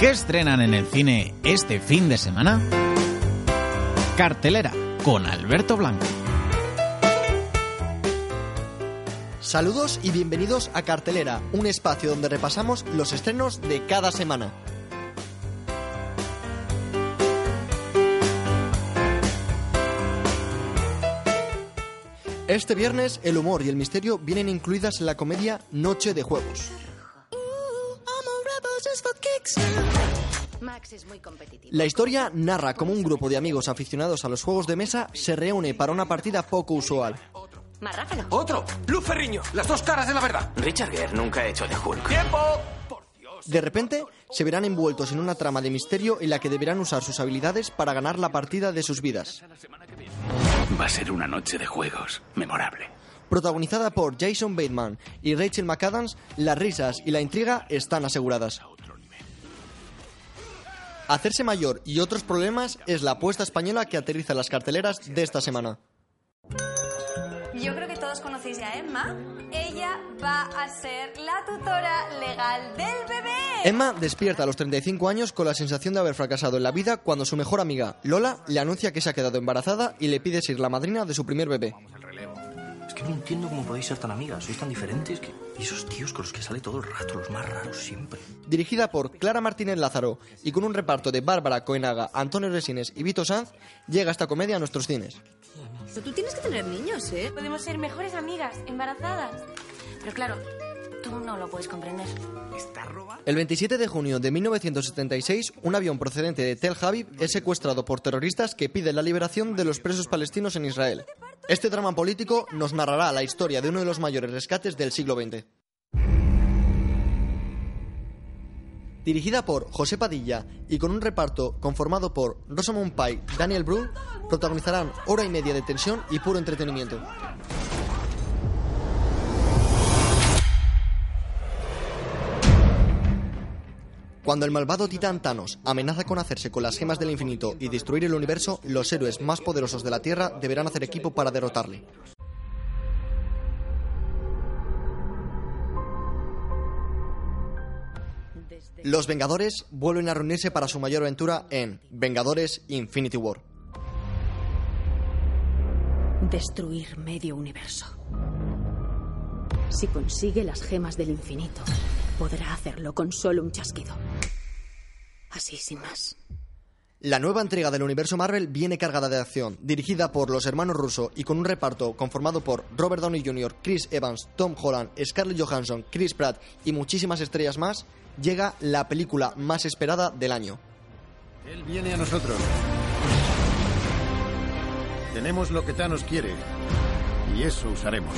¿Qué estrenan en el cine este fin de semana? Cartelera con Alberto Blanco. Saludos y bienvenidos a Cartelera, un espacio donde repasamos los estrenos de cada semana. Este viernes el humor y el misterio vienen incluidas en la comedia Noche de Juegos. Max es muy competitivo. La historia narra cómo un grupo de amigos aficionados a los juegos de mesa se reúne para una partida poco usual. ¡Otro! ¡Luz Ferriño! ¡Las dos caras de la verdad! Richard Gere nunca ha hecho de Hulk. ¡Tiempo! De repente, se verán envueltos en una trama de misterio en la que deberán usar sus habilidades para ganar la partida de sus vidas. Va a ser una noche de juegos memorable. Protagonizada por Jason Bateman y Rachel McAdams, las risas y la intriga están aseguradas. Hacerse mayor y otros problemas es la apuesta española que aterriza las carteleras de esta semana. Yo creo que todos conocéis ya a Emma. Ella va a ser la tutora legal del bebé. Emma despierta a los 35 años con la sensación de haber fracasado en la vida cuando su mejor amiga, Lola, le anuncia que se ha quedado embarazada y le pide ser la madrina de su primer bebé. Que no entiendo cómo podéis ser tan amigas. Sois tan diferentes que... Y esos tíos con los que sale todo el rato, los más raros siempre. Dirigida por Clara Martínez Lázaro y con un reparto de Bárbara Coenaga, Antonio Resines y Vito Sanz, llega esta comedia a nuestros cines. Pero tú tienes que tener niños, ¿eh? Podemos ser mejores amigas, embarazadas. Pero claro, tú no lo puedes comprender. El 27 de junio de 1976, un avión procedente de Tel Aviv es secuestrado por terroristas que piden la liberación de los presos palestinos en Israel. Este drama político nos narrará la historia de uno de los mayores rescates del siglo XX. Dirigida por José Padilla y con un reparto conformado por Rosamund Pike, Daniel Brühl, protagonizarán hora y media de tensión y puro entretenimiento. Cuando el malvado titán Thanos amenaza con hacerse con las gemas del infinito y destruir el universo, los héroes más poderosos de la Tierra deberán hacer equipo para derrotarle. Los Vengadores vuelven a reunirse para su mayor aventura en Vengadores Infinity War. Destruir medio universo. Si consigue las gemas del infinito, podrá hacerlo con solo un chasquido. Así sin más. La nueva entrega del universo Marvel viene cargada de acción, dirigida por los hermanos Russo y con un reparto conformado por Robert Downey Jr., Chris Evans, Tom Holland, Scarlett Johansson, Chris Pratt y muchísimas estrellas más, llega la película más esperada del año. Él viene a nosotros. Tenemos lo que Thanos quiere. Y eso usaremos.